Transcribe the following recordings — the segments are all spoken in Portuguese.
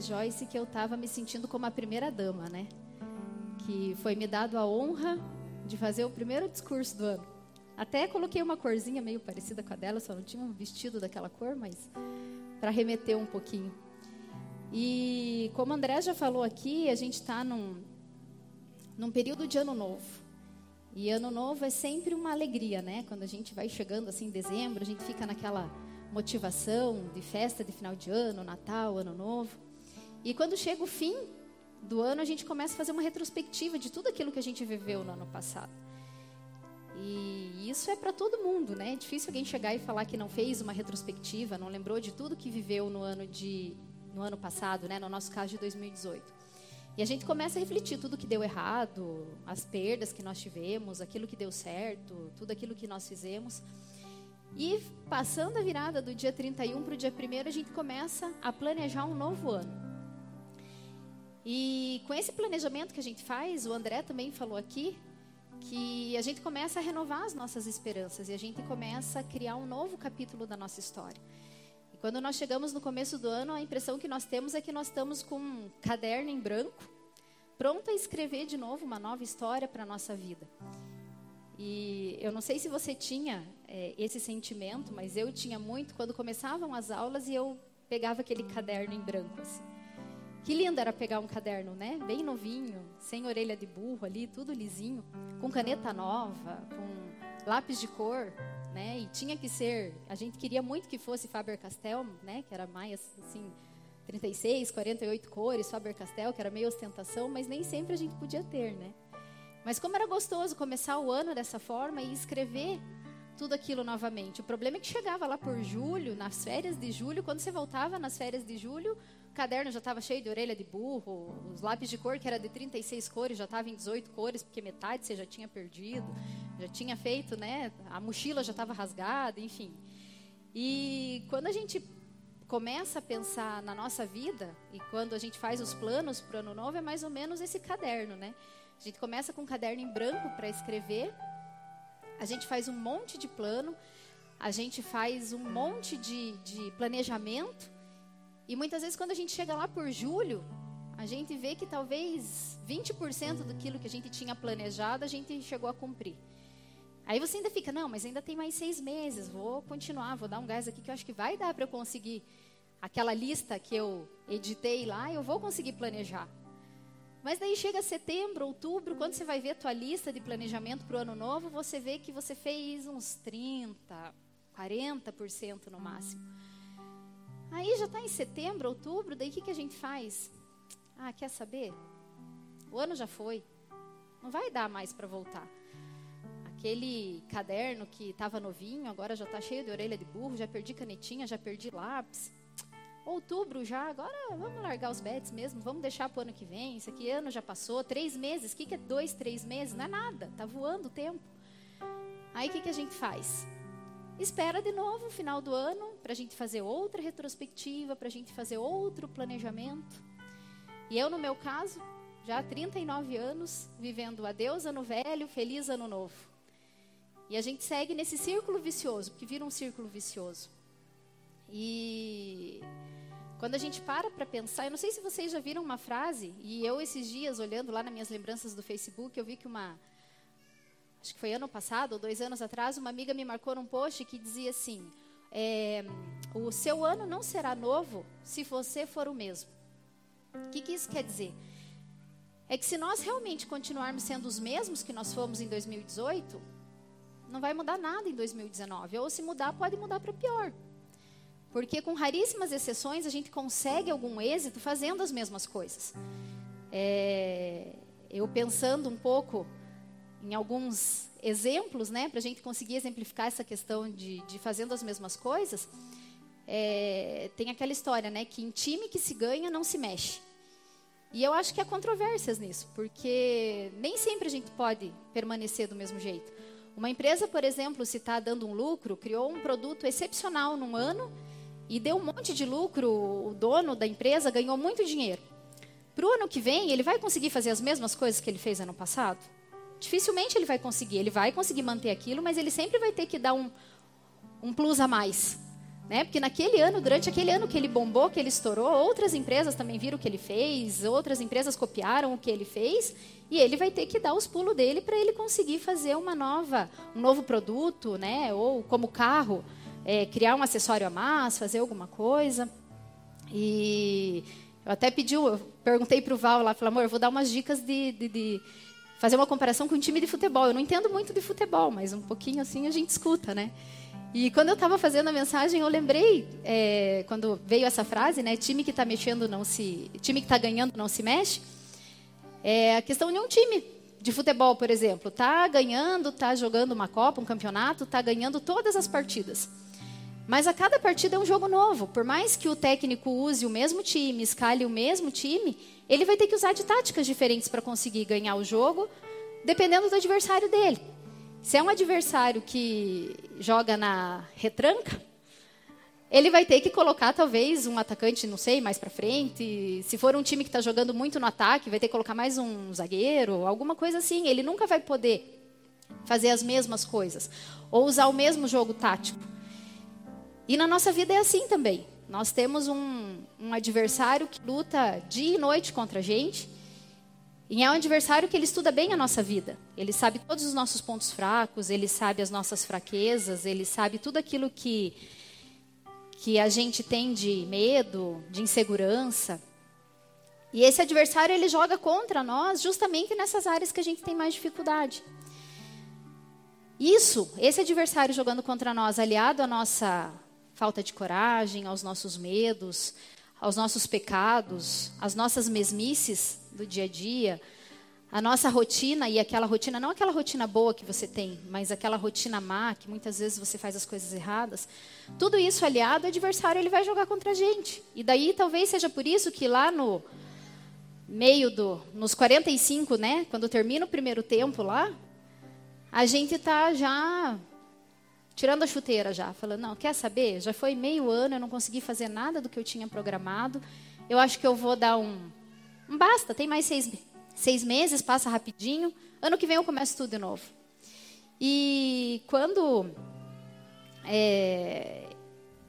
Joyce que eu estava me sentindo como a primeira dama, né? Que foi me dado a honra de fazer o primeiro discurso do ano. Até coloquei uma corzinha meio parecida com a dela, só não tinha um vestido daquela cor, mas para remeter um pouquinho. E como André já falou aqui, a gente está num, num período de ano novo. E ano novo é sempre uma alegria, né? Quando a gente vai chegando assim em dezembro, a gente fica naquela motivação de festa de final de ano, Natal, Ano Novo. E quando chega o fim do ano, a gente começa a fazer uma retrospectiva de tudo aquilo que a gente viveu no ano passado. E isso é para todo mundo, né? É difícil alguém chegar e falar que não fez uma retrospectiva, não lembrou de tudo que viveu no ano de no ano passado, né? No nosso caso de 2018. E a gente começa a refletir tudo que deu errado, as perdas que nós tivemos, aquilo que deu certo, tudo aquilo que nós fizemos. E passando a virada do dia 31 para o dia 1, a gente começa a planejar um novo ano. E com esse planejamento que a gente faz, o André também falou aqui, que a gente começa a renovar as nossas esperanças e a gente começa a criar um novo capítulo da nossa história. E quando nós chegamos no começo do ano, a impressão que nós temos é que nós estamos com um caderno em branco, pronto a escrever de novo uma nova história para a nossa vida. E eu não sei se você tinha é, esse sentimento, mas eu tinha muito quando começavam as aulas e eu pegava aquele caderno em branco. Assim. Que lindo era pegar um caderno, né? Bem novinho, sem orelha de burro ali, tudo lisinho, com caneta nova, com lápis de cor, né? E tinha que ser, a gente queria muito que fosse Faber-Castell, né? Que era mais assim, 36, 48 cores, Faber-Castell, que era meio ostentação, mas nem sempre a gente podia ter, né? Mas como era gostoso começar o ano dessa forma e escrever tudo aquilo novamente. O problema é que chegava lá por julho, nas férias de julho, quando você voltava nas férias de julho, caderno já estava cheio de orelha de burro, os lápis de cor, que era de 36 cores, já estava em 18 cores, porque metade você já tinha perdido, já tinha feito, né? A mochila já estava rasgada, enfim. E quando a gente começa a pensar na nossa vida, e quando a gente faz os planos para o ano novo, é mais ou menos esse caderno, né? A gente começa com um caderno em branco para escrever, a gente faz um monte de plano, a gente faz um monte de, de planejamento, e muitas vezes quando a gente chega lá por julho, a gente vê que talvez 20% daquilo que a gente tinha planejado, a gente chegou a cumprir. Aí você ainda fica, não, mas ainda tem mais seis meses, vou continuar, vou dar um gás aqui que eu acho que vai dar para eu conseguir aquela lista que eu editei lá, eu vou conseguir planejar. Mas daí chega setembro, outubro, quando você vai ver a tua lista de planejamento para o ano novo, você vê que você fez uns 30, 40% no máximo. Aí já está em setembro, outubro, daí o que, que a gente faz? Ah, quer saber? O ano já foi. Não vai dar mais para voltar. Aquele caderno que estava novinho, agora já está cheio de orelha de burro, já perdi canetinha, já perdi lápis. Outubro já, agora vamos largar os bets mesmo, vamos deixar para o ano que vem. Isso aqui ano já passou, três meses. O que, que é dois, três meses? Não é nada, tá voando o tempo. Aí o que, que a gente faz? Espera de novo o final do ano para a gente fazer outra retrospectiva, para a gente fazer outro planejamento. E eu, no meu caso, já há 39 anos, vivendo adeus ano velho, feliz ano novo. E a gente segue nesse círculo vicioso, porque vira um círculo vicioso. E quando a gente para para pensar, eu não sei se vocês já viram uma frase, e eu esses dias, olhando lá nas minhas lembranças do Facebook, eu vi que uma. Acho que foi ano passado, ou dois anos atrás, uma amiga me marcou num post que dizia assim: é, O seu ano não será novo se você for o mesmo. O que, que isso quer dizer? É que se nós realmente continuarmos sendo os mesmos que nós fomos em 2018, não vai mudar nada em 2019. Ou se mudar, pode mudar para pior. Porque com raríssimas exceções a gente consegue algum êxito fazendo as mesmas coisas. É, eu pensando um pouco em alguns exemplos, né, para a gente conseguir exemplificar essa questão de, de fazendo as mesmas coisas, é, tem aquela história, né, que em time que se ganha não se mexe. E eu acho que há controvérsias nisso, porque nem sempre a gente pode permanecer do mesmo jeito. Uma empresa, por exemplo, se está dando um lucro, criou um produto excepcional num ano e deu um monte de lucro, o dono da empresa ganhou muito dinheiro. Para o ano que vem, ele vai conseguir fazer as mesmas coisas que ele fez ano passado? Dificilmente ele vai conseguir. Ele vai conseguir manter aquilo, mas ele sempre vai ter que dar um, um plus a mais. Né? Porque naquele ano, durante aquele ano que ele bombou, que ele estourou, outras empresas também viram o que ele fez, outras empresas copiaram o que ele fez, e ele vai ter que dar os pulos dele para ele conseguir fazer uma nova, um novo produto, né? Ou como carro, é, criar um acessório a mais, fazer alguma coisa. E eu até pedi, eu perguntei para o Val lá, falei, amor, eu vou dar umas dicas de, de, de, fazer uma comparação com um time de futebol. Eu não entendo muito de futebol, mas um pouquinho assim a gente escuta, né? E quando eu estava fazendo a mensagem, eu lembrei, é, quando veio essa frase, né? Time que está mexendo não se, time que está ganhando não se mexe. É a questão de um time de futebol, por exemplo, está ganhando, está jogando uma Copa, um campeonato, está ganhando todas as partidas. Mas a cada partida é um jogo novo. Por mais que o técnico use o mesmo time, escale o mesmo time, ele vai ter que usar de táticas diferentes para conseguir ganhar o jogo, dependendo do adversário dele. Se é um adversário que joga na retranca, ele vai ter que colocar talvez um atacante, não sei, mais para frente. Se for um time que está jogando muito no ataque, vai ter que colocar mais um zagueiro, alguma coisa assim. Ele nunca vai poder fazer as mesmas coisas ou usar o mesmo jogo tático. E na nossa vida é assim também. Nós temos um, um adversário que luta dia e noite contra a gente. E é um adversário que ele estuda bem a nossa vida. Ele sabe todos os nossos pontos fracos, ele sabe as nossas fraquezas, ele sabe tudo aquilo que, que a gente tem de medo, de insegurança. E esse adversário ele joga contra nós justamente nessas áreas que a gente tem mais dificuldade. Isso, esse adversário jogando contra nós, aliado à nossa falta de coragem, aos nossos medos, aos nossos pecados, às nossas mesmices do dia a dia, a nossa rotina e aquela rotina, não aquela rotina boa que você tem, mas aquela rotina má, que muitas vezes você faz as coisas erradas, tudo isso aliado, o adversário ele vai jogar contra a gente. E daí talvez seja por isso que lá no meio do nos 45, né, quando termina o primeiro tempo lá, a gente está já tirando a chuteira já, falando, não, quer saber? Já foi meio ano, eu não consegui fazer nada do que eu tinha programado. Eu acho que eu vou dar um, um basta, tem mais seis, seis meses, passa rapidinho. Ano que vem eu começo tudo de novo. E quando é,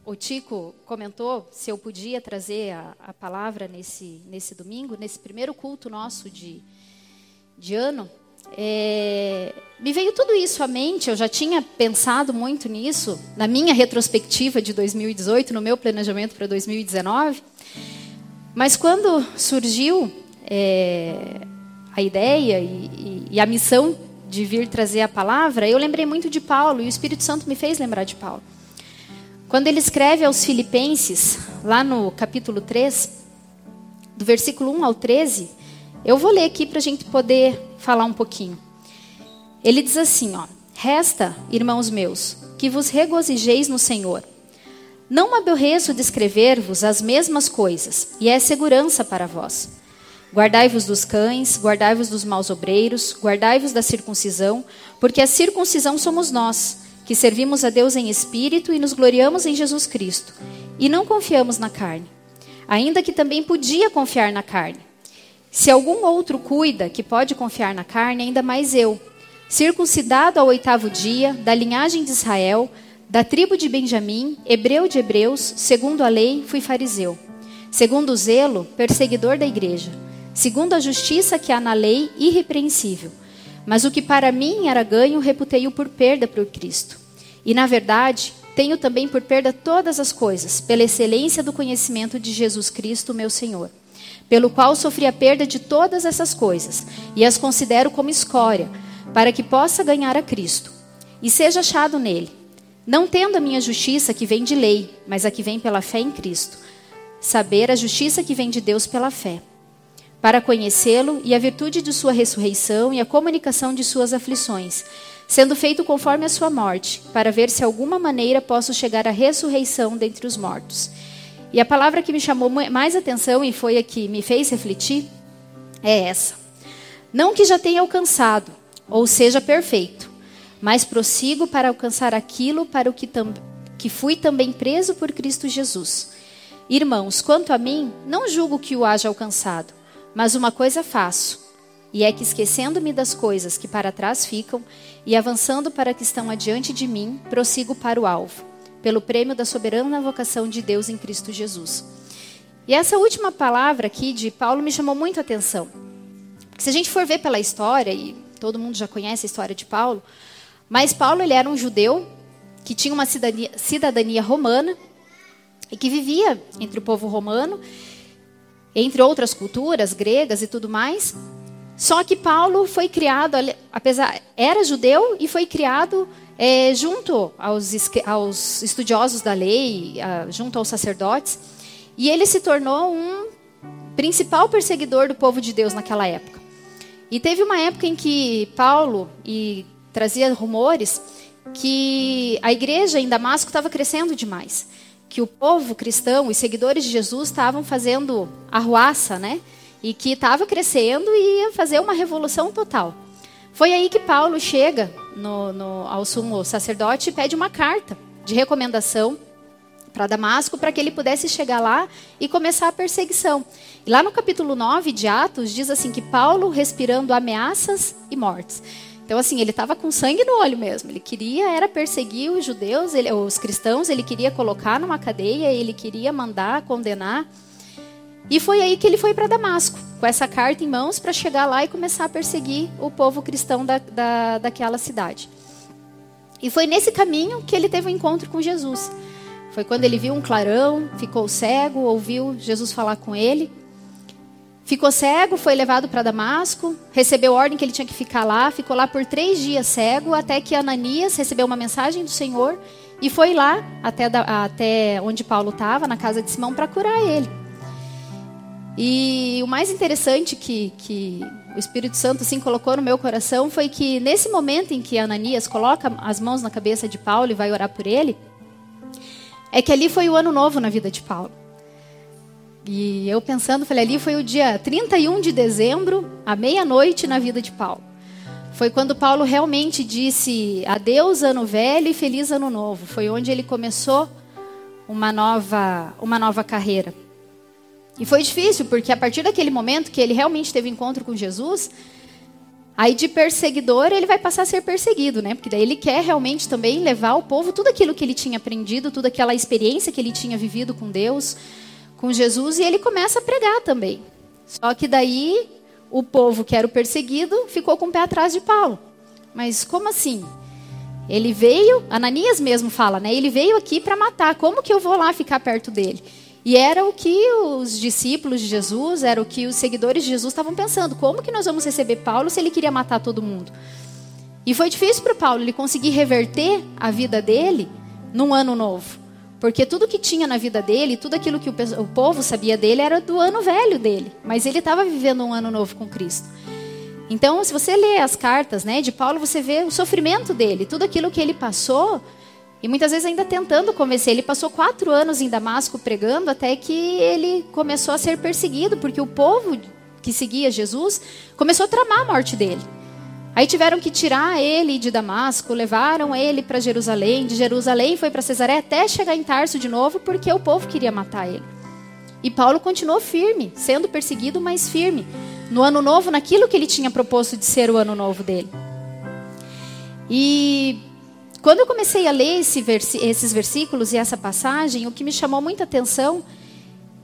o Tico comentou se eu podia trazer a, a palavra nesse, nesse domingo, nesse primeiro culto nosso de, de ano, é, me veio tudo isso à mente, eu já tinha pensado muito nisso na minha retrospectiva de 2018, no meu planejamento para 2019. Mas quando surgiu é, a ideia e, e, e, a missão de vir trazer a palavra, eu lembrei muito de Paulo e o Espírito Santo me fez lembrar de Paulo. Quando ele escreve aos Filipenses, lá no capítulo 3, do versículo 1 ao 13, eu vou ler aqui para a gente poder falar um pouquinho. Ele diz assim, ó: Resta, irmãos meus, que vos regozijeis no Senhor. Não me aborreço de escrever-vos as mesmas coisas, e é segurança para vós. Guardai-vos dos cães, guardai-vos dos maus obreiros, guardai-vos da circuncisão, porque a circuncisão somos nós, que servimos a Deus em espírito e nos gloriamos em Jesus Cristo, e não confiamos na carne. Ainda que também podia confiar na carne. Se algum outro cuida que pode confiar na carne, ainda mais eu, circuncidado ao oitavo dia, da linhagem de Israel, da tribo de Benjamim, hebreu de hebreus, segundo a lei, fui fariseu. Segundo o zelo, perseguidor da igreja. Segundo a justiça que há na lei, irrepreensível. Mas o que para mim era ganho, reputei-o por perda por Cristo. E, na verdade, tenho também por perda todas as coisas, pela excelência do conhecimento de Jesus Cristo, meu Senhor pelo qual sofri a perda de todas essas coisas, e as considero como escória, para que possa ganhar a Cristo, e seja achado nele, não tendo a minha justiça que vem de lei, mas a que vem pela fé em Cristo, saber a justiça que vem de Deus pela fé, para conhecê-lo e a virtude de sua ressurreição e a comunicação de suas aflições, sendo feito conforme a sua morte, para ver se alguma maneira posso chegar à ressurreição dentre os mortos. E a palavra que me chamou mais atenção e foi a que me fez refletir é essa. Não que já tenha alcançado, ou seja perfeito, mas prossigo para alcançar aquilo para o que, que fui também preso por Cristo Jesus. Irmãos, quanto a mim, não julgo que o haja alcançado, mas uma coisa faço, e é que esquecendo-me das coisas que para trás ficam e avançando para que estão adiante de mim, prossigo para o alvo pelo prêmio da soberana vocação de Deus em Cristo Jesus. E essa última palavra aqui de Paulo me chamou muito a atenção. Porque se a gente for ver pela história, e todo mundo já conhece a história de Paulo, mas Paulo ele era um judeu que tinha uma cidadania, cidadania romana e que vivia entre o povo romano, entre outras culturas gregas e tudo mais. Só que Paulo foi criado, apesar era judeu e foi criado é, junto aos, aos, estudiosos da lei, a, junto aos sacerdotes, e ele se tornou um principal perseguidor do povo de Deus naquela época. E teve uma época em que Paulo e trazia rumores que a igreja em Damasco estava crescendo demais, que o povo cristão, os seguidores de Jesus estavam fazendo arruaça, né? E que estava crescendo e ia fazer uma revolução total. Foi aí que Paulo chega no, no, ao sumo sacerdote e pede uma carta de recomendação para Damasco para que ele pudesse chegar lá e começar a perseguição. E lá no capítulo 9 de Atos diz assim que Paulo respirando ameaças e mortes. Então, assim, ele estava com sangue no olho mesmo. Ele queria era perseguir os judeus, ele, os cristãos, ele queria colocar numa cadeia, ele queria mandar condenar. E foi aí que ele foi para Damasco, com essa carta em mãos, para chegar lá e começar a perseguir o povo cristão da, da, daquela cidade. E foi nesse caminho que ele teve um encontro com Jesus. Foi quando ele viu um clarão, ficou cego, ouviu Jesus falar com ele. Ficou cego, foi levado para Damasco, recebeu ordem que ele tinha que ficar lá, ficou lá por três dias cego, até que Ananias recebeu uma mensagem do Senhor e foi lá até, até onde Paulo estava, na casa de Simão, para curar ele. E o mais interessante que, que o Espírito Santo assim colocou no meu coração foi que nesse momento em que Ananias coloca as mãos na cabeça de Paulo e vai orar por ele, é que ali foi o ano novo na vida de Paulo. E eu pensando, falei, ali foi o dia 31 de dezembro, à meia-noite, na vida de Paulo. Foi quando Paulo realmente disse adeus ano velho e feliz ano novo. Foi onde ele começou uma nova, uma nova carreira. E foi difícil, porque a partir daquele momento que ele realmente teve encontro com Jesus, aí de perseguidor ele vai passar a ser perseguido, né? Porque daí ele quer realmente também levar ao povo tudo aquilo que ele tinha aprendido, toda aquela experiência que ele tinha vivido com Deus, com Jesus e ele começa a pregar também. Só que daí o povo que era o perseguido ficou com o pé atrás de Paulo. Mas como assim? Ele veio, Ananias mesmo fala, né? Ele veio aqui para matar. Como que eu vou lá ficar perto dele? E era o que os discípulos de Jesus, era o que os seguidores de Jesus estavam pensando. Como que nós vamos receber Paulo se ele queria matar todo mundo? E foi difícil para Paulo ele conseguir reverter a vida dele num ano novo. Porque tudo que tinha na vida dele, tudo aquilo que o povo sabia dele era do ano velho dele. Mas ele estava vivendo um ano novo com Cristo. Então, se você lê as cartas né, de Paulo, você vê o sofrimento dele, tudo aquilo que ele passou. E muitas vezes ainda tentando convencer. Ele passou quatro anos em Damasco pregando até que ele começou a ser perseguido, porque o povo que seguia Jesus começou a tramar a morte dele. Aí tiveram que tirar ele de Damasco, levaram ele para Jerusalém, de Jerusalém foi para Cesaré até chegar em Tarso de novo, porque o povo queria matar ele. E Paulo continuou firme, sendo perseguido, mas firme, no ano novo, naquilo que ele tinha proposto de ser o ano novo dele. E quando eu comecei a ler esse vers esses versículos e essa passagem, o que me chamou muita atenção,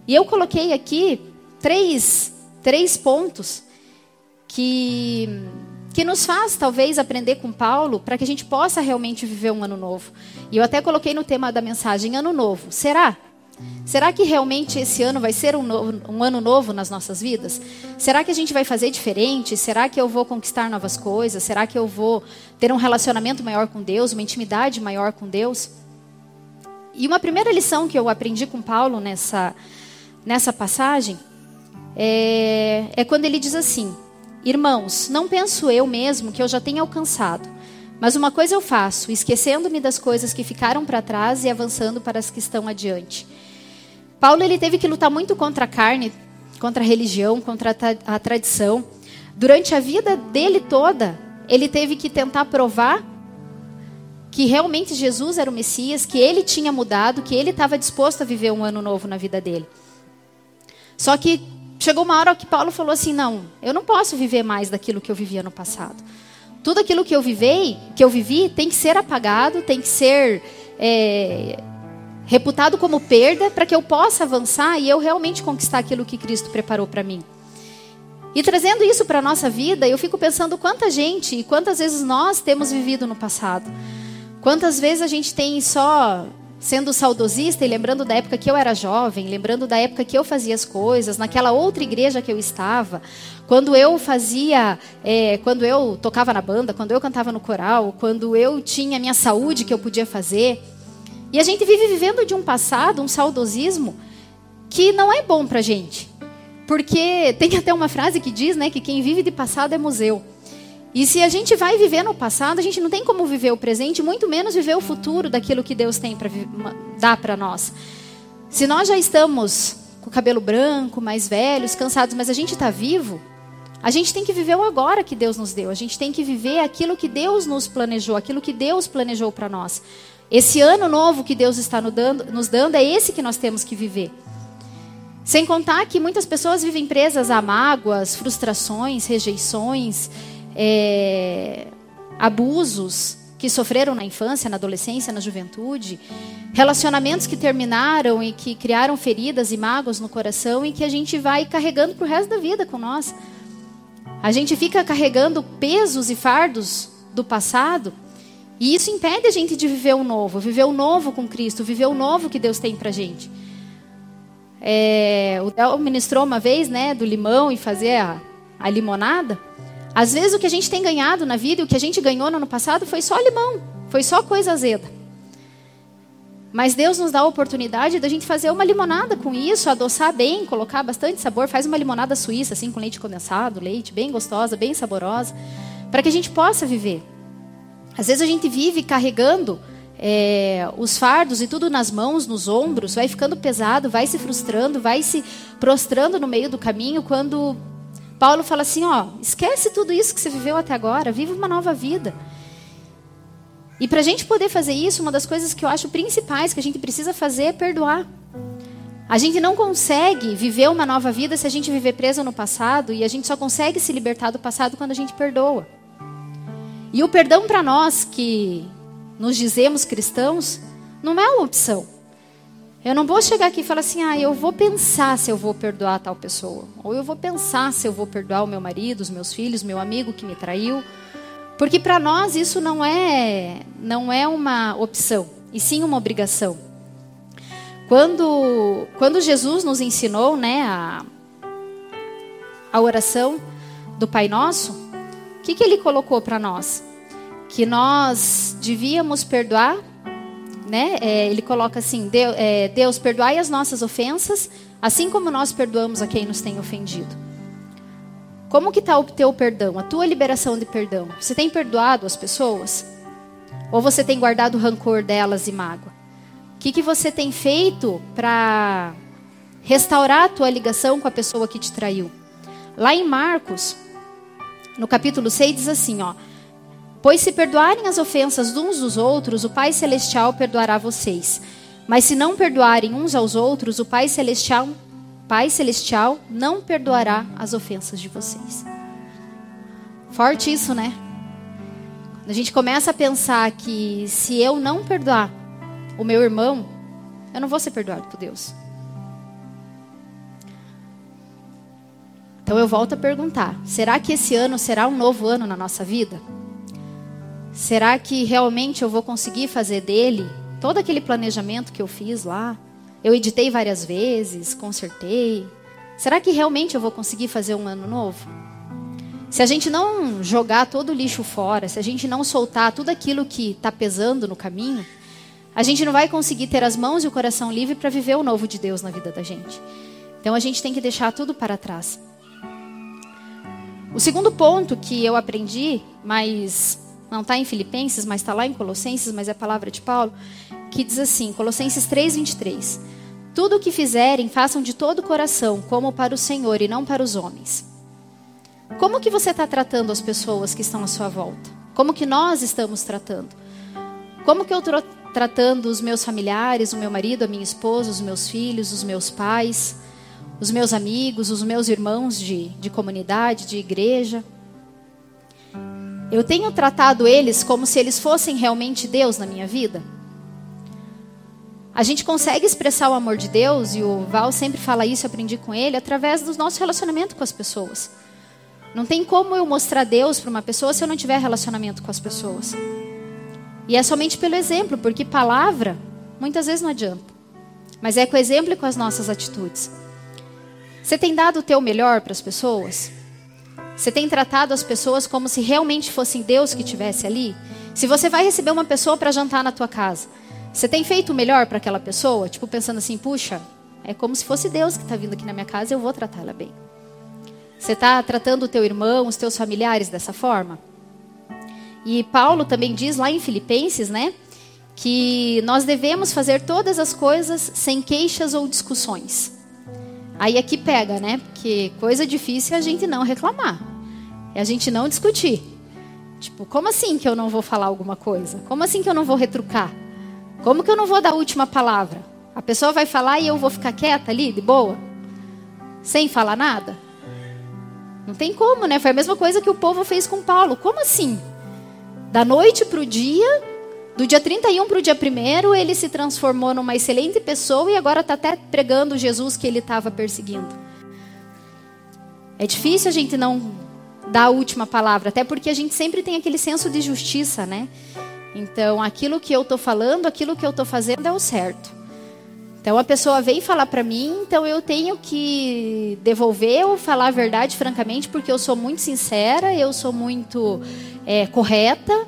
e eu coloquei aqui três, três pontos que que nos faz talvez aprender com Paulo para que a gente possa realmente viver um ano novo. E eu até coloquei no tema da mensagem ano novo. Será? Será que realmente esse ano vai ser um, novo, um, ano novo nas nossas vidas? Será que a gente vai fazer diferente? Será que eu vou conquistar novas coisas? Será que eu vou ter um relacionamento maior com Deus, uma intimidade maior com Deus? E uma primeira lição que eu aprendi com Paulo nessa, nessa passagem é, é quando ele diz assim: Irmãos, não penso eu mesmo que eu já tenha alcançado. Mas uma coisa eu faço, esquecendo-me das coisas que ficaram para trás e avançando para as que estão adiante. Paulo ele teve que lutar muito contra a carne, contra a religião, contra a, a tradição. Durante a vida dele toda, ele teve que tentar provar que realmente Jesus era o Messias, que ele tinha mudado, que ele estava disposto a viver um ano novo na vida dele. Só que chegou uma hora que Paulo falou assim: não, eu não posso viver mais daquilo que eu vivia no passado. Tudo aquilo que eu vivei, que eu vivi, tem que ser apagado, tem que ser é, reputado como perda para que eu possa avançar e eu realmente conquistar aquilo que Cristo preparou para mim. E trazendo isso para a nossa vida, eu fico pensando quanta gente e quantas vezes nós temos vivido no passado. Quantas vezes a gente tem só sendo saudosista e lembrando da época que eu era jovem, lembrando da época que eu fazia as coisas, naquela outra igreja que eu estava, quando eu fazia, é, quando eu tocava na banda, quando eu cantava no coral, quando eu tinha a minha saúde que eu podia fazer. E a gente vive vivendo de um passado, um saudosismo, que não é bom pra gente. Porque tem até uma frase que diz né, que quem vive de passado é museu. E se a gente vai viver no passado, a gente não tem como viver o presente, muito menos viver o futuro daquilo que Deus tem para dar para nós. Se nós já estamos com o cabelo branco, mais velhos, cansados, mas a gente está vivo, a gente tem que viver o agora que Deus nos deu. A gente tem que viver aquilo que Deus nos planejou, aquilo que Deus planejou para nós. Esse ano novo que Deus está nos dando, é esse que nós temos que viver. Sem contar que muitas pessoas vivem presas a mágoas, frustrações, rejeições é, abusos que sofreram na infância, na adolescência, na juventude, relacionamentos que terminaram e que criaram feridas e mágoas no coração e que a gente vai carregando para o resto da vida com nós. A gente fica carregando pesos e fardos do passado e isso impede a gente de viver o novo, viver o novo com Cristo, viver o novo que Deus tem para gente. É, o Del ministrou uma vez, né, do limão e fazer a, a limonada. Às vezes o que a gente tem ganhado na vida e o que a gente ganhou no ano passado foi só limão, foi só coisa azeda. Mas Deus nos dá a oportunidade da gente fazer uma limonada com isso, adoçar bem, colocar bastante sabor, faz uma limonada suíça assim com leite condensado, leite bem gostosa, bem saborosa, para que a gente possa viver. Às vezes a gente vive carregando é, os fardos e tudo nas mãos, nos ombros, vai ficando pesado, vai se frustrando, vai se prostrando no meio do caminho, quando Paulo fala assim: ó, esquece tudo isso que você viveu até agora, vive uma nova vida. E para a gente poder fazer isso, uma das coisas que eu acho principais que a gente precisa fazer é perdoar. A gente não consegue viver uma nova vida se a gente viver preso no passado e a gente só consegue se libertar do passado quando a gente perdoa. E o perdão para nós que nos dizemos cristãos não é uma opção. Eu não vou chegar aqui e falar assim, ah, eu vou pensar se eu vou perdoar tal pessoa. Ou eu vou pensar se eu vou perdoar o meu marido, os meus filhos, meu amigo que me traiu. Porque para nós isso não é, não é uma opção, e sim uma obrigação. Quando, quando Jesus nos ensinou né, a, a oração do Pai Nosso, que, que ele colocou para nós? Que nós devíamos perdoar né? É, ele coloca assim: Deus, é, Deus, perdoai as nossas ofensas, assim como nós perdoamos a quem nos tem ofendido. Como que está o teu perdão, a tua liberação de perdão? Você tem perdoado as pessoas? Ou você tem guardado rancor delas e mágoa? O que, que você tem feito para restaurar a tua ligação com a pessoa que te traiu? Lá em Marcos, no capítulo 6, diz assim, ó. Pois se perdoarem as ofensas uns dos outros, o Pai Celestial perdoará vocês. Mas se não perdoarem uns aos outros, o Pai Celestial, Pai Celestial não perdoará as ofensas de vocês. Forte isso, né? A gente começa a pensar que se eu não perdoar o meu irmão, eu não vou ser perdoado por Deus. Então eu volto a perguntar: será que esse ano será um novo ano na nossa vida? Será que realmente eu vou conseguir fazer dele todo aquele planejamento que eu fiz lá? Eu editei várias vezes, consertei. Será que realmente eu vou conseguir fazer um ano novo? Se a gente não jogar todo o lixo fora, se a gente não soltar tudo aquilo que está pesando no caminho, a gente não vai conseguir ter as mãos e o coração livre para viver o novo de Deus na vida da gente. Então a gente tem que deixar tudo para trás. O segundo ponto que eu aprendi, mas não está em Filipenses, mas está lá em Colossenses, mas é a palavra de Paulo, que diz assim, Colossenses 3, 23. Tudo o que fizerem, façam de todo o coração, como para o Senhor e não para os homens. Como que você está tratando as pessoas que estão à sua volta? Como que nós estamos tratando? Como que eu estou tratando os meus familiares, o meu marido, a minha esposa, os meus filhos, os meus pais, os meus amigos, os meus irmãos de, de comunidade, de igreja? Eu tenho tratado eles como se eles fossem realmente Deus na minha vida? A gente consegue expressar o amor de Deus, e o Val sempre fala isso, eu aprendi com ele, através do nosso relacionamento com as pessoas. Não tem como eu mostrar Deus para uma pessoa se eu não tiver relacionamento com as pessoas. E é somente pelo exemplo, porque palavra muitas vezes não adianta. Mas é com o exemplo e com as nossas atitudes. Você tem dado o teu melhor para as pessoas? Você tem tratado as pessoas como se realmente fossem Deus que estivesse ali? Se você vai receber uma pessoa para jantar na tua casa, você tem feito o melhor para aquela pessoa? Tipo, pensando assim, puxa, é como se fosse Deus que está vindo aqui na minha casa, eu vou tratá-la bem. Você está tratando o teu irmão, os teus familiares dessa forma? E Paulo também diz lá em Filipenses, né? Que nós devemos fazer todas as coisas sem queixas ou discussões. Aí aqui pega, né? Porque coisa difícil é a gente não reclamar. É a gente não discutir. Tipo, como assim que eu não vou falar alguma coisa? Como assim que eu não vou retrucar? Como que eu não vou dar a última palavra? A pessoa vai falar e eu vou ficar quieta ali, de boa? Sem falar nada? Não tem como, né? Foi a mesma coisa que o povo fez com Paulo. Como assim? Da noite para o dia, do dia 31 para o dia 1, ele se transformou numa excelente pessoa e agora está até pregando Jesus que ele estava perseguindo. É difícil a gente não dar a última palavra, até porque a gente sempre tem aquele senso de justiça, né? Então, aquilo que eu estou falando, aquilo que eu estou fazendo é o certo. Então, a pessoa vem falar para mim, então eu tenho que devolver ou falar a verdade francamente, porque eu sou muito sincera, eu sou muito é, correta,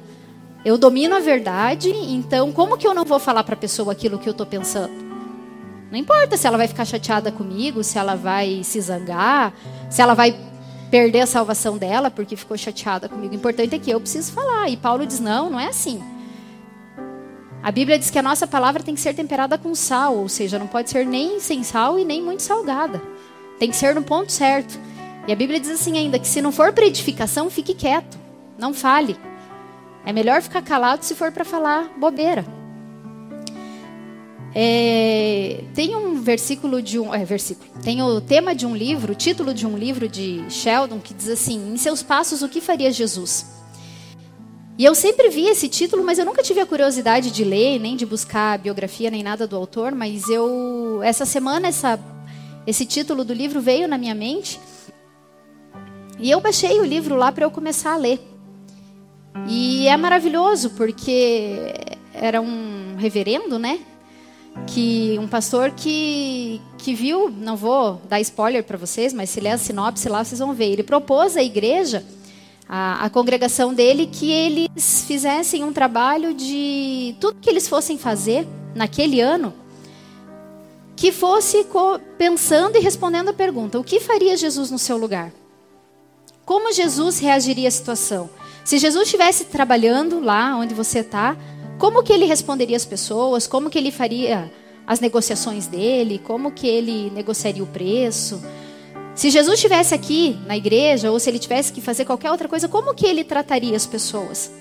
eu domino a verdade, então como que eu não vou falar para a pessoa aquilo que eu estou pensando? Não importa se ela vai ficar chateada comigo, se ela vai se zangar, se ela vai perder a salvação dela porque ficou chateada comigo. O importante é que eu preciso falar. E Paulo diz: não, não é assim. A Bíblia diz que a nossa palavra tem que ser temperada com sal, ou seja, não pode ser nem sem sal e nem muito salgada. Tem que ser no ponto certo. E a Bíblia diz assim ainda que se não for para edificação, fique quieto, não fale. É melhor ficar calado se for para falar bobeira. É, tem um versículo de um é, versículo. Tem o tema de um livro, o título de um livro de Sheldon que diz assim: Em seus passos o que faria Jesus? E eu sempre vi esse título, mas eu nunca tive a curiosidade de ler, nem de buscar a biografia, nem nada do autor. Mas eu, essa semana, essa, esse título do livro veio na minha mente. E eu baixei o livro lá para eu começar a ler. E é maravilhoso, porque era um reverendo, né? Que um pastor que, que viu, não vou dar spoiler para vocês, mas se ler a sinopse lá, vocês vão ver. Ele propôs à igreja a congregação dele que eles fizessem um trabalho de tudo que eles fossem fazer naquele ano, que fosse pensando e respondendo a pergunta: o que faria Jesus no seu lugar? Como Jesus reagiria à situação? Se Jesus estivesse trabalhando lá onde você está, como que ele responderia às pessoas? Como que ele faria as negociações dele? Como que ele negociaria o preço? Se Jesus estivesse aqui na igreja, ou se ele tivesse que fazer qualquer outra coisa, como que ele trataria as pessoas?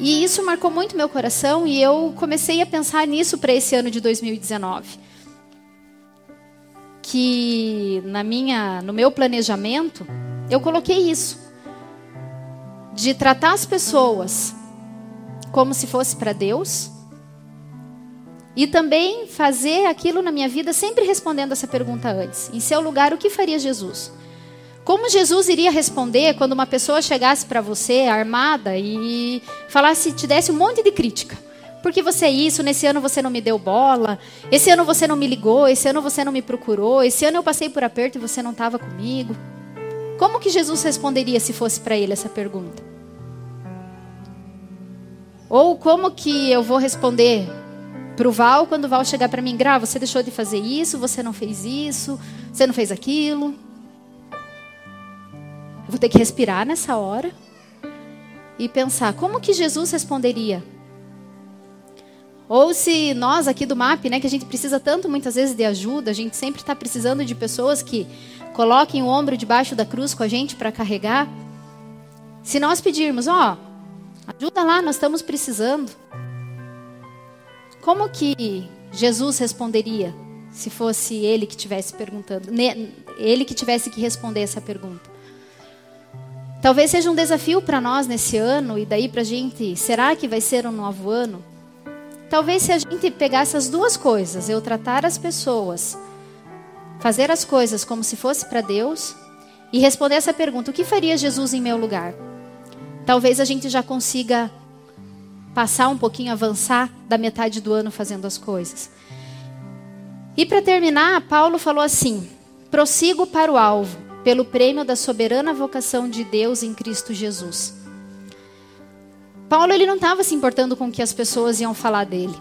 E isso marcou muito meu coração e eu comecei a pensar nisso para esse ano de 2019. Que na minha, no meu planejamento, eu coloquei isso. De tratar as pessoas como se fosse para Deus e também fazer aquilo na minha vida sempre respondendo essa pergunta antes. Em seu lugar, o que faria Jesus? Como Jesus iria responder quando uma pessoa chegasse para você armada e falasse, te desse um monte de crítica? Porque você é isso, nesse ano você não me deu bola, esse ano você não me ligou, esse ano você não me procurou, esse ano eu passei por aperto e você não estava comigo. Como que Jesus responderia se fosse para ele essa pergunta? Ou como que eu vou responder para o Val quando o Val chegar para mim, Gra, você deixou de fazer isso, você não fez isso, você não fez aquilo. Eu vou ter que respirar nessa hora e pensar como que Jesus responderia. Ou se nós aqui do MAP, né, que a gente precisa tanto muitas vezes de ajuda, a gente sempre está precisando de pessoas que coloquem o ombro debaixo da cruz com a gente para carregar. Se nós pedirmos, ó, ajuda lá, nós estamos precisando. Como que Jesus responderia se fosse ele que tivesse perguntando, ele que tivesse que responder essa pergunta? Talvez seja um desafio para nós nesse ano e daí para a gente, será que vai ser um novo ano? Talvez se a gente pegar essas duas coisas, eu tratar as pessoas, fazer as coisas como se fosse para Deus e responder essa pergunta: o que faria Jesus em meu lugar? Talvez a gente já consiga passar um pouquinho, avançar da metade do ano fazendo as coisas. E para terminar, Paulo falou assim: prossigo para o alvo, pelo prêmio da soberana vocação de Deus em Cristo Jesus. Paulo ele não estava se importando com o que as pessoas iam falar dele.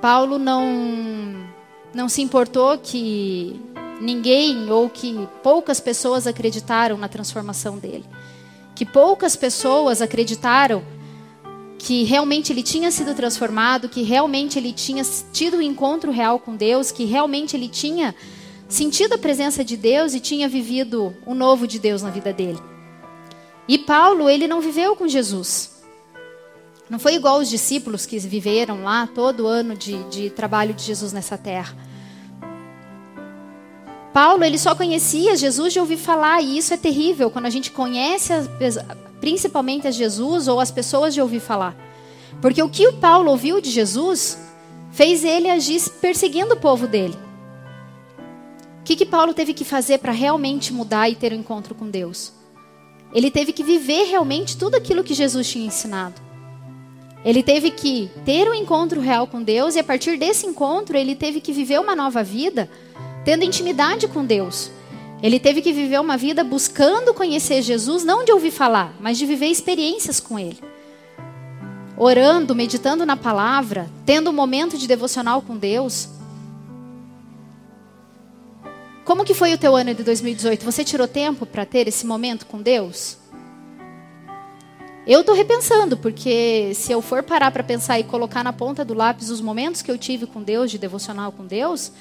Paulo não não se importou que ninguém ou que poucas pessoas acreditaram na transformação dele. Que poucas pessoas acreditaram que realmente ele tinha sido transformado, que realmente ele tinha tido um encontro real com Deus, que realmente ele tinha sentido a presença de Deus e tinha vivido o novo de Deus na vida dele. E Paulo, ele não viveu com Jesus. Não foi igual os discípulos que viveram lá todo ano de, de trabalho de Jesus nessa terra. Paulo, ele só conhecia Jesus de ouvir falar, e isso é terrível quando a gente conhece principalmente a Jesus ou as pessoas de ouvir falar. Porque o que o Paulo ouviu de Jesus fez ele agir perseguindo o povo dele. O que, que Paulo teve que fazer para realmente mudar e ter um encontro com Deus? Ele teve que viver realmente tudo aquilo que Jesus tinha ensinado. Ele teve que ter um encontro real com Deus e a partir desse encontro ele teve que viver uma nova vida, tendo intimidade com Deus. Ele teve que viver uma vida buscando conhecer Jesus, não de ouvir falar, mas de viver experiências com Ele. Orando, meditando na palavra, tendo um momento de devocional com Deus. Como que foi o teu ano de 2018? Você tirou tempo para ter esse momento com Deus? Eu estou repensando, porque se eu for parar para pensar e colocar na ponta do lápis os momentos que eu tive com Deus, de devocional com Deus,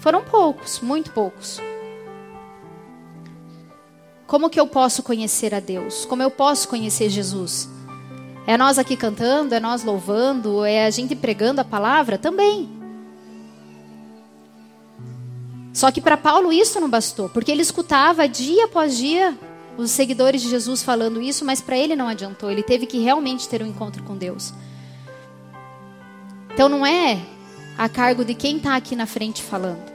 foram poucos, muito poucos. Como que eu posso conhecer a Deus? Como eu posso conhecer Jesus? É nós aqui cantando, é nós louvando, é a gente pregando a palavra? Também. Só que para Paulo isso não bastou, porque ele escutava dia após dia os seguidores de Jesus falando isso, mas para ele não adiantou. Ele teve que realmente ter um encontro com Deus. Então não é a cargo de quem está aqui na frente falando.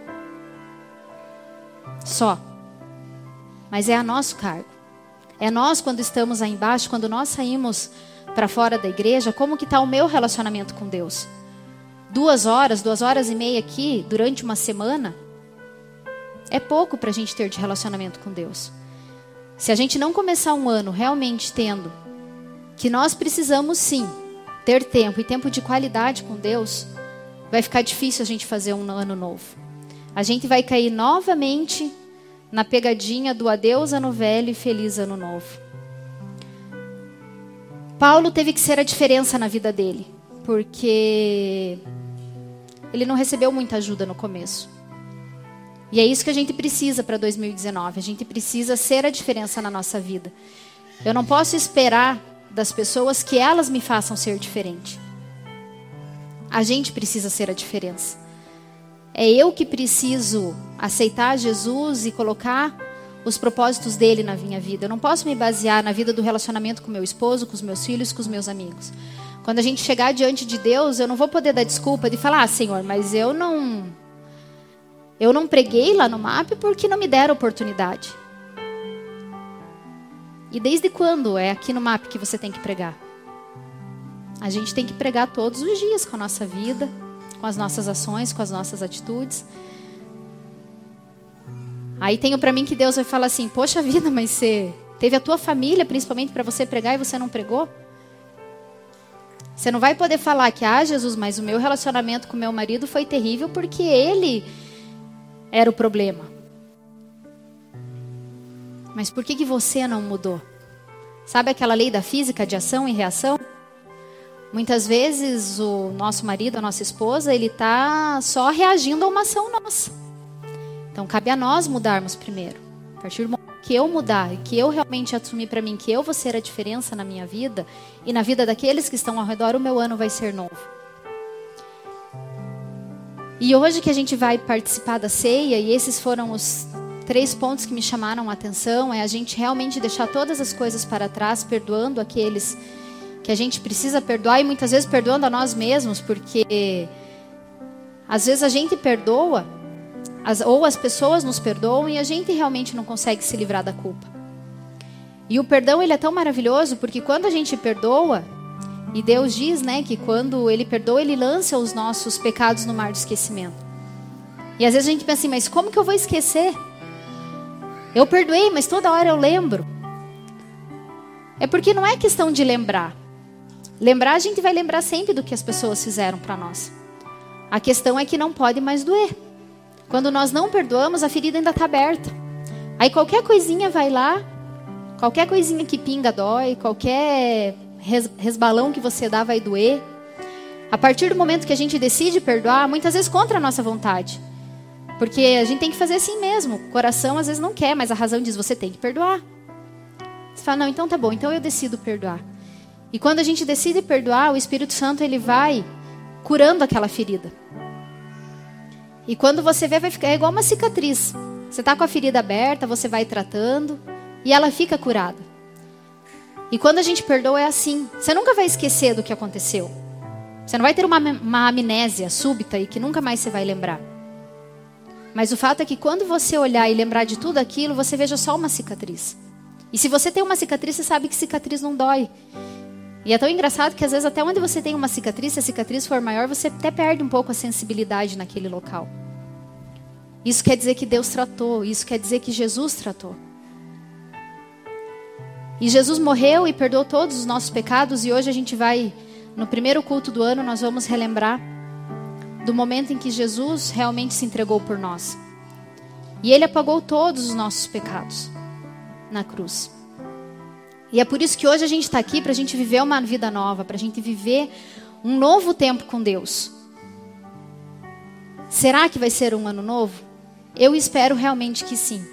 Só mas é a nosso cargo. É nós quando estamos aí embaixo, quando nós saímos para fora da igreja, como que está o meu relacionamento com Deus? Duas horas, duas horas e meia aqui durante uma semana é pouco para a gente ter de relacionamento com Deus. Se a gente não começar um ano realmente tendo que nós precisamos sim ter tempo e tempo de qualidade com Deus, vai ficar difícil a gente fazer um ano novo. A gente vai cair novamente na pegadinha do adeus ano velho e feliz ano novo. Paulo teve que ser a diferença na vida dele, porque ele não recebeu muita ajuda no começo. E é isso que a gente precisa para 2019. A gente precisa ser a diferença na nossa vida. Eu não posso esperar das pessoas que elas me façam ser diferente. A gente precisa ser a diferença. É eu que preciso aceitar Jesus e colocar os propósitos dele na minha vida. Eu não posso me basear na vida do relacionamento com meu esposo, com os meus filhos, com os meus amigos. Quando a gente chegar diante de Deus, eu não vou poder dar desculpa de falar, ah, Senhor, mas eu não eu não preguei lá no MAP porque não me deram oportunidade. E desde quando é aqui no MAP que você tem que pregar? A gente tem que pregar todos os dias com a nossa vida, com as nossas ações, com as nossas atitudes. Aí tenho para mim que Deus vai falar assim: Poxa vida, mas você teve a tua família principalmente para você pregar e você não pregou? Você não vai poder falar que, ah, Jesus, mas o meu relacionamento com meu marido foi terrível porque ele era o problema. Mas por que, que você não mudou? Sabe aquela lei da física de ação e reação? Muitas vezes o nosso marido, a nossa esposa, ele está só reagindo a uma ação nossa. Então cabe a nós mudarmos primeiro. A partir do momento que eu mudar que eu realmente assumir para mim que eu vou ser a diferença na minha vida e na vida daqueles que estão ao redor, o meu ano vai ser novo. E hoje que a gente vai participar da ceia, e esses foram os três pontos que me chamaram a atenção, é a gente realmente deixar todas as coisas para trás, perdoando aqueles que a gente precisa perdoar e muitas vezes perdoando a nós mesmos, porque às vezes a gente perdoa, as, ou as pessoas nos perdoam e a gente realmente não consegue se livrar da culpa. E o perdão ele é tão maravilhoso porque quando a gente perdoa, e Deus diz, né, que quando ele perdoa, ele lança os nossos pecados no mar do esquecimento. E às vezes a gente pensa assim, mas como que eu vou esquecer? Eu perdoei, mas toda hora eu lembro. É porque não é questão de lembrar. Lembrar, a gente vai lembrar sempre do que as pessoas fizeram para nós. A questão é que não pode mais doer. Quando nós não perdoamos, a ferida ainda está aberta. Aí qualquer coisinha vai lá, qualquer coisinha que pinga dói, qualquer resbalão que você dá vai doer. A partir do momento que a gente decide perdoar, muitas vezes contra a nossa vontade. Porque a gente tem que fazer assim mesmo. O coração às vezes não quer, mas a razão diz: você tem que perdoar. Você fala: não, então tá bom, então eu decido perdoar. E quando a gente decide perdoar, o Espírito Santo ele vai curando aquela ferida. E quando você vê, vai ficar é igual uma cicatriz. Você está com a ferida aberta, você vai tratando e ela fica curada. E quando a gente perdoa é assim. Você nunca vai esquecer do que aconteceu. Você não vai ter uma, uma amnésia súbita e que nunca mais você vai lembrar. Mas o fato é que quando você olhar e lembrar de tudo aquilo, você veja só uma cicatriz. E se você tem uma cicatriz, você sabe que cicatriz não dói. E é tão engraçado que às vezes até onde você tem uma cicatriz, se a cicatriz for maior, você até perde um pouco a sensibilidade naquele local. Isso quer dizer que Deus tratou, isso quer dizer que Jesus tratou. E Jesus morreu e perdoou todos os nossos pecados e hoje a gente vai no primeiro culto do ano nós vamos relembrar do momento em que Jesus realmente se entregou por nós. E ele apagou todos os nossos pecados na cruz. E é por isso que hoje a gente está aqui para a gente viver uma vida nova, para a gente viver um novo tempo com Deus. Será que vai ser um ano novo? Eu espero realmente que sim.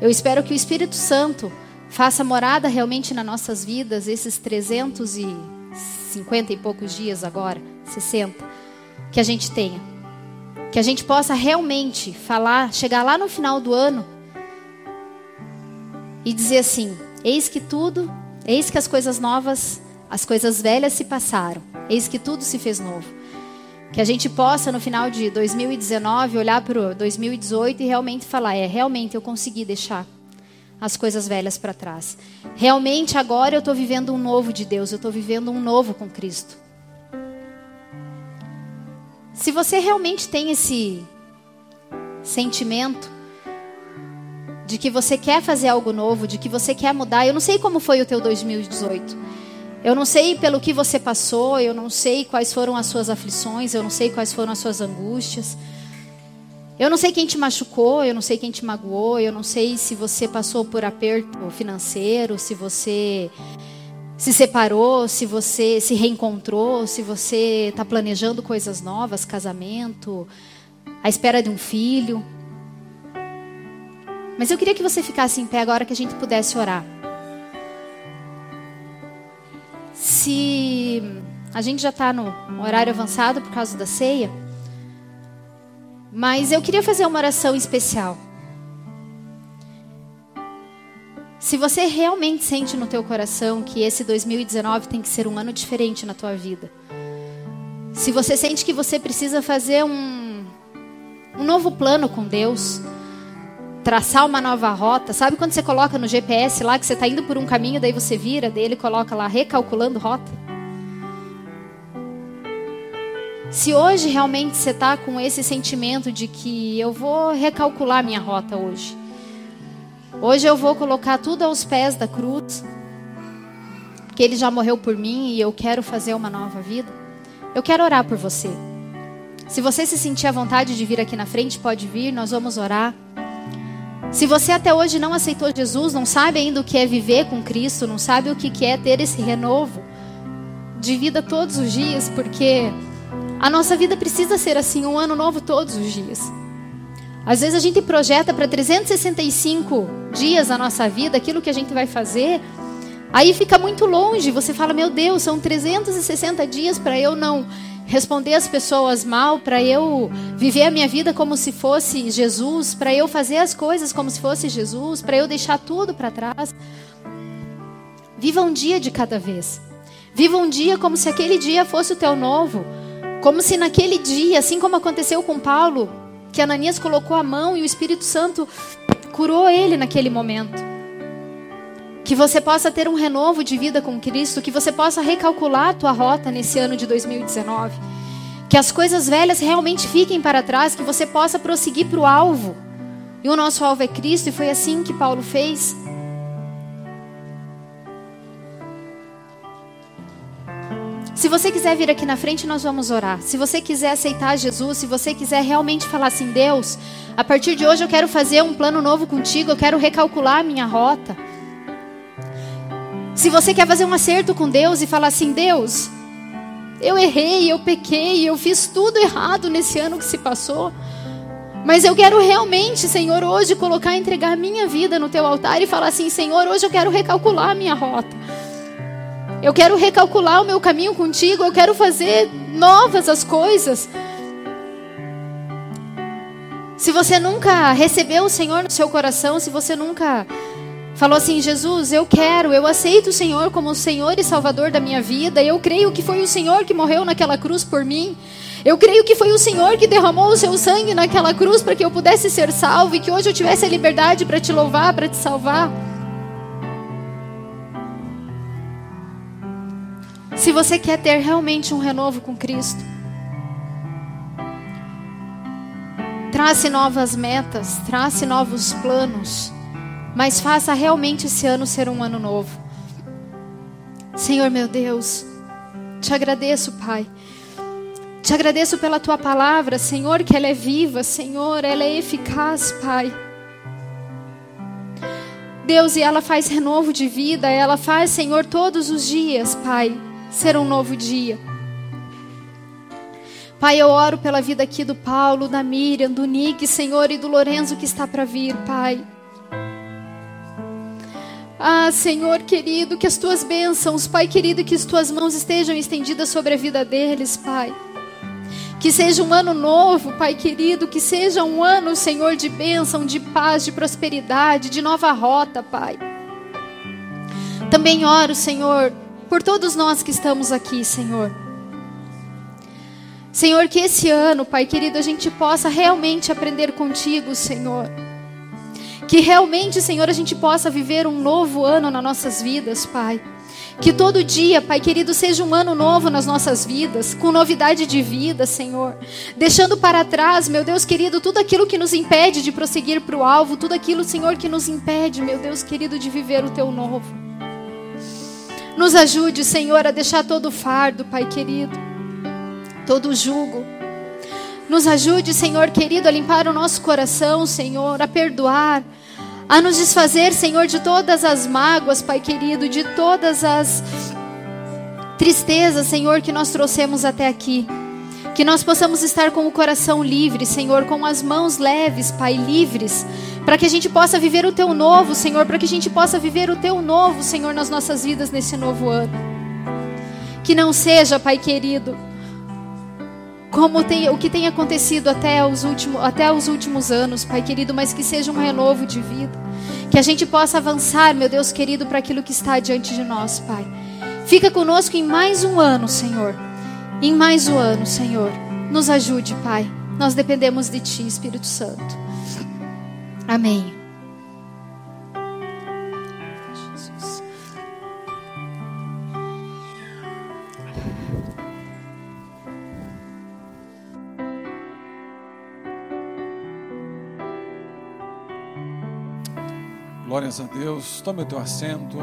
Eu espero que o Espírito Santo faça morada realmente nas nossas vidas esses 350 e poucos dias agora, 60 que a gente tenha. Que a gente possa realmente falar, chegar lá no final do ano e dizer assim: eis que tudo, eis que as coisas novas, as coisas velhas se passaram, eis que tudo se fez novo. Que a gente possa, no final de 2019, olhar para o 2018 e realmente falar: é, realmente eu consegui deixar as coisas velhas para trás. Realmente agora eu estou vivendo um novo de Deus, eu estou vivendo um novo com Cristo. Se você realmente tem esse sentimento de que você quer fazer algo novo, de que você quer mudar, eu não sei como foi o teu 2018. Eu não sei pelo que você passou, eu não sei quais foram as suas aflições, eu não sei quais foram as suas angústias. Eu não sei quem te machucou, eu não sei quem te magoou, eu não sei se você passou por aperto financeiro, se você se separou, se você se reencontrou, se você está planejando coisas novas, casamento, a espera de um filho. Mas eu queria que você ficasse em pé agora que a gente pudesse orar. Se a gente já está no horário avançado por causa da ceia, mas eu queria fazer uma oração especial. Se você realmente sente no teu coração que esse 2019 tem que ser um ano diferente na tua vida. Se você sente que você precisa fazer um, um novo plano com Deus, traçar uma nova rota, sabe quando você coloca no GPS lá que você está indo por um caminho, daí você vira, daí ele coloca lá recalculando rota? Se hoje realmente você está com esse sentimento de que eu vou recalcular minha rota hoje, Hoje eu vou colocar tudo aos pés da cruz, que ele já morreu por mim e eu quero fazer uma nova vida. Eu quero orar por você. Se você se sentir à vontade de vir aqui na frente, pode vir, nós vamos orar. Se você até hoje não aceitou Jesus, não sabe ainda o que é viver com Cristo, não sabe o que é ter esse renovo de vida todos os dias, porque a nossa vida precisa ser assim, um ano novo todos os dias. Às vezes a gente projeta para 365 dias a nossa vida, aquilo que a gente vai fazer, aí fica muito longe. Você fala, meu Deus, são 360 dias para eu não responder as pessoas mal, para eu viver a minha vida como se fosse Jesus, para eu fazer as coisas como se fosse Jesus, para eu deixar tudo para trás. Viva um dia de cada vez. Viva um dia como se aquele dia fosse o teu novo. Como se naquele dia, assim como aconteceu com Paulo, que Ananias colocou a mão e o Espírito Santo curou ele naquele momento. Que você possa ter um renovo de vida com Cristo, que você possa recalcular a tua rota nesse ano de 2019. Que as coisas velhas realmente fiquem para trás, que você possa prosseguir para o alvo. E o nosso alvo é Cristo, e foi assim que Paulo fez. Se você quiser vir aqui na frente, nós vamos orar. Se você quiser aceitar Jesus, se você quiser realmente falar assim, Deus, a partir de hoje eu quero fazer um plano novo contigo, eu quero recalcular a minha rota. Se você quer fazer um acerto com Deus e falar assim, Deus, eu errei, eu pequei, eu fiz tudo errado nesse ano que se passou. Mas eu quero realmente, Senhor, hoje colocar, entregar minha vida no teu altar e falar assim, Senhor, hoje eu quero recalcular a minha rota. Eu quero recalcular o meu caminho contigo, eu quero fazer novas as coisas. Se você nunca recebeu o Senhor no seu coração, se você nunca falou assim: Jesus, eu quero, eu aceito o Senhor como o Senhor e Salvador da minha vida, eu creio que foi o Senhor que morreu naquela cruz por mim. Eu creio que foi o Senhor que derramou o seu sangue naquela cruz para que eu pudesse ser salvo e que hoje eu tivesse a liberdade para te louvar, para te salvar. Se você quer ter realmente um renovo com Cristo, trace novas metas, trace novos planos, mas faça realmente esse ano ser um ano novo. Senhor meu Deus, te agradeço, Pai. Te agradeço pela tua palavra, Senhor, que ela é viva, Senhor, ela é eficaz, Pai. Deus, e ela faz renovo de vida, ela faz, Senhor, todos os dias, Pai ser um novo dia. Pai, eu oro pela vida aqui do Paulo, da Miriam, do Nick, Senhor, e do Lorenzo que está para vir, Pai. Ah, Senhor querido, que as tuas bênçãos, Pai querido, que as tuas mãos estejam estendidas sobre a vida deles, Pai. Que seja um ano novo, Pai querido, que seja um ano, Senhor, de bênção, de paz, de prosperidade, de nova rota, Pai. Também oro, Senhor, por todos nós que estamos aqui, Senhor. Senhor, que esse ano, Pai querido, a gente possa realmente aprender contigo, Senhor. Que realmente, Senhor, a gente possa viver um novo ano nas nossas vidas, Pai. Que todo dia, Pai querido, seja um ano novo nas nossas vidas, com novidade de vida, Senhor. Deixando para trás, meu Deus querido, tudo aquilo que nos impede de prosseguir para o alvo, tudo aquilo, Senhor, que nos impede, meu Deus querido, de viver o teu novo. Nos ajude, Senhor, a deixar todo o fardo, Pai querido, todo o jugo. Nos ajude, Senhor querido, a limpar o nosso coração, Senhor, a perdoar, a nos desfazer, Senhor, de todas as mágoas, Pai querido, de todas as tristezas, Senhor, que nós trouxemos até aqui. Que nós possamos estar com o coração livre, Senhor, com as mãos leves, Pai, livres, para que a gente possa viver o Teu novo, Senhor, para que a gente possa viver o Teu novo, Senhor, nas nossas vidas nesse novo ano. Que não seja, Pai querido, como tem, o que tem acontecido até os, até os últimos anos, Pai querido, mas que seja um renovo de vida. Que a gente possa avançar, meu Deus querido, para aquilo que está diante de nós, Pai. Fica conosco em mais um ano, Senhor em mais um ano, Senhor. Nos ajude, Pai. Nós dependemos de Ti, Espírito Santo. Amém. Glórias a Deus. Tome o teu assento.